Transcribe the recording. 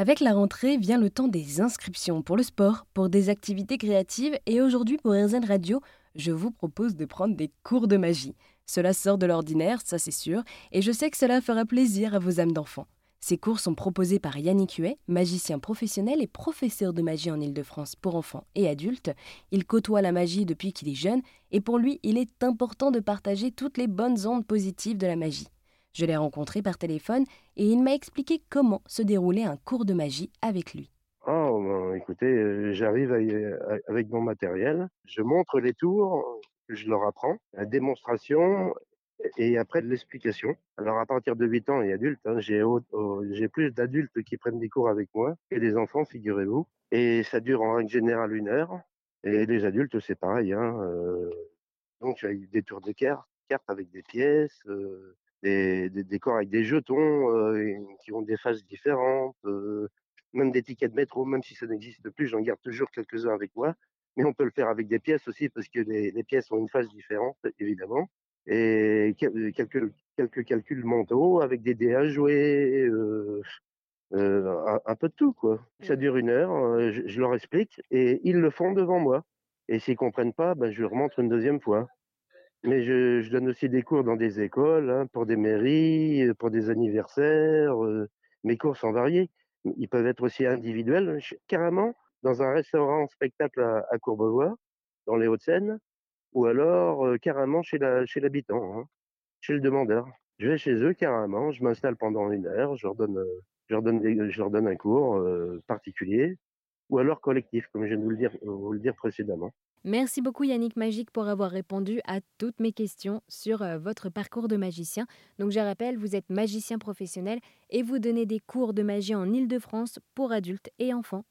Avec la rentrée vient le temps des inscriptions pour le sport, pour des activités créatives et aujourd'hui pour RZN Radio, je vous propose de prendre des cours de magie. Cela sort de l'ordinaire, ça c'est sûr, et je sais que cela fera plaisir à vos âmes d'enfants. Ces cours sont proposés par Yannick Huet, magicien professionnel et professeur de magie en Ile-de-France pour enfants et adultes. Il côtoie la magie depuis qu'il est jeune et pour lui, il est important de partager toutes les bonnes ondes positives de la magie. Je l'ai rencontré par téléphone et il m'a expliqué comment se déroulait un cours de magie avec lui. Oh, ben, écoutez, euh, j'arrive avec mon matériel, je montre les tours, je leur apprends, la démonstration et après l'explication. Alors à partir de 8 ans et adultes, hein, j'ai plus d'adultes qui prennent des cours avec moi que des enfants, figurez-vous. Et ça dure en règle générale une heure. Et les adultes, c'est pareil. Hein, euh, donc il y a des tours de cartes, cartes avec des pièces, euh, des, des, décors avec des jetons euh, qui ont des phases différentes, euh, même des tickets de métro, même si ça n'existe plus, j'en garde toujours quelques-uns avec moi. Mais on peut le faire avec des pièces aussi parce que les, les pièces ont une phase différente, évidemment. Et quelques, quelques calculs mentaux avec des dés à jouer, euh, euh, un, peu de tout, quoi. Ça dure une heure, je, je, leur explique et ils le font devant moi. Et s'ils comprennent pas, ben, je leur montre une deuxième fois. Mais je, donne aussi des cours dans des écoles, hein, pour des mairies, euh, pour des anniversaires. Euh, mes cours sont variés. Ils peuvent être aussi individuels, carrément dans un restaurant spectacle à, Courbevoie, dans les Hauts-de-Seine, ou alors euh, carrément chez l'habitant, hein, chez le demandeur. Je vais chez eux carrément, je m'installe pendant une heure, je leur donne, un cours particulier, ou alors collectif, comme je viens de vous le vous le dire précédemment. Merci beaucoup Yannick Magique pour avoir répondu à toutes mes questions sur euh, votre parcours de magicien. Donc je rappelle, vous êtes magicien professionnel et vous donnez des cours de magie en Ile-de-France pour adultes et enfants.